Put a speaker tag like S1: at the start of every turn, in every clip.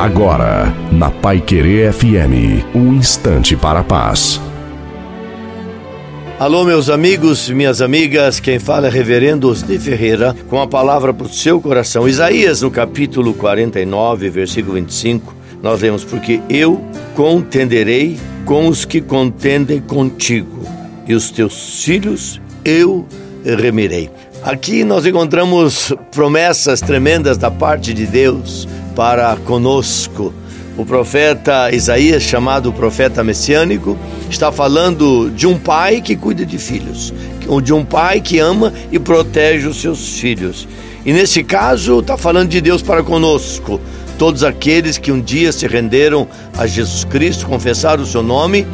S1: Agora, na Pai Querer FM, um instante para a paz.
S2: Alô, meus amigos, minhas amigas, quem fala é Reverendo Osni Ferreira, com a palavra para o seu coração. Isaías, no capítulo 49, versículo 25, nós lemos: Porque eu contenderei com os que contendem contigo, e os teus filhos eu remirei. Aqui nós encontramos promessas tremendas da parte de Deus para conosco. O profeta Isaías, chamado profeta messiânico, está falando de um pai que cuida de filhos, de um pai que ama e protege os seus filhos. E nesse caso, está falando de Deus para conosco. Todos aqueles que um dia se renderam a Jesus Cristo, confessaram o seu nome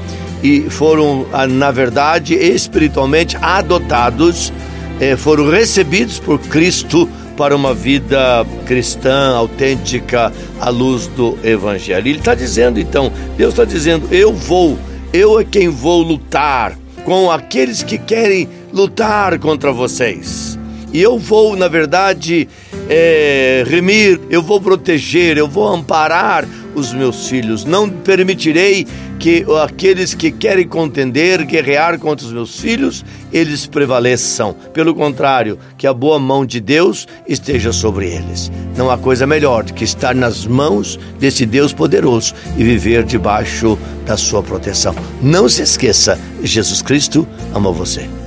S2: e foram, ah, na verdade, espiritualmente adotados eh, foram recebidos por Cristo para uma vida cristã, autêntica, à luz do Evangelho. Ele está dizendo então, Deus está dizendo: eu vou, eu é quem vou lutar com aqueles que querem lutar contra vocês. E eu vou, na verdade, é, remir, eu vou proteger, eu vou amparar os meus filhos. Não permitirei que aqueles que querem contender, guerrear contra os meus filhos, eles prevaleçam. Pelo contrário, que a boa mão de Deus esteja sobre eles. Não há coisa melhor do que estar nas mãos desse Deus poderoso e viver debaixo da sua proteção. Não se esqueça, Jesus Cristo ama você.